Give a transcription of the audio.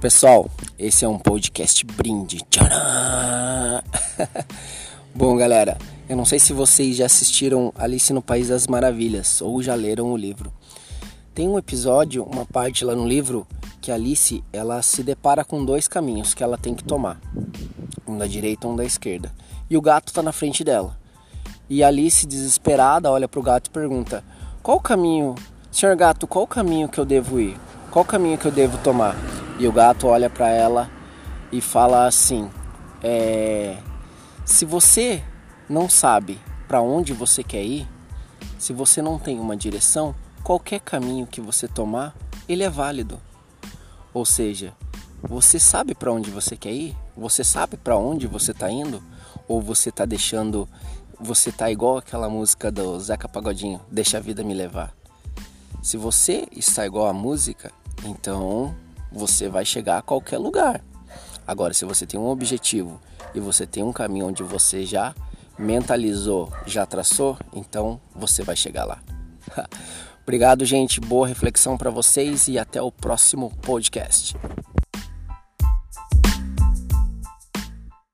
Pessoal, esse é um podcast brinde. Tcharam! Bom, galera, eu não sei se vocês já assistiram Alice no País das Maravilhas ou já leram o livro. Tem um episódio, uma parte lá no livro que Alice ela se depara com dois caminhos que ela tem que tomar, um da direita um da esquerda. E o gato está na frente dela. E Alice, desesperada, olha para o gato e pergunta: Qual o caminho, senhor gato, qual o caminho que eu devo ir? Qual o caminho que eu devo tomar? E o gato olha para ela e fala assim: é, Se você não sabe para onde você quer ir, se você não tem uma direção, qualquer caminho que você tomar, ele é válido. Ou seja, você sabe para onde você quer ir? Você sabe para onde você está indo? Ou você está deixando você tá igual aquela música do Zeca Pagodinho, Deixa a vida me levar. Se você está igual a música, então você vai chegar a qualquer lugar. Agora, se você tem um objetivo e você tem um caminho onde você já mentalizou, já traçou, então você vai chegar lá. Obrigado, gente. Boa reflexão para vocês e até o próximo podcast.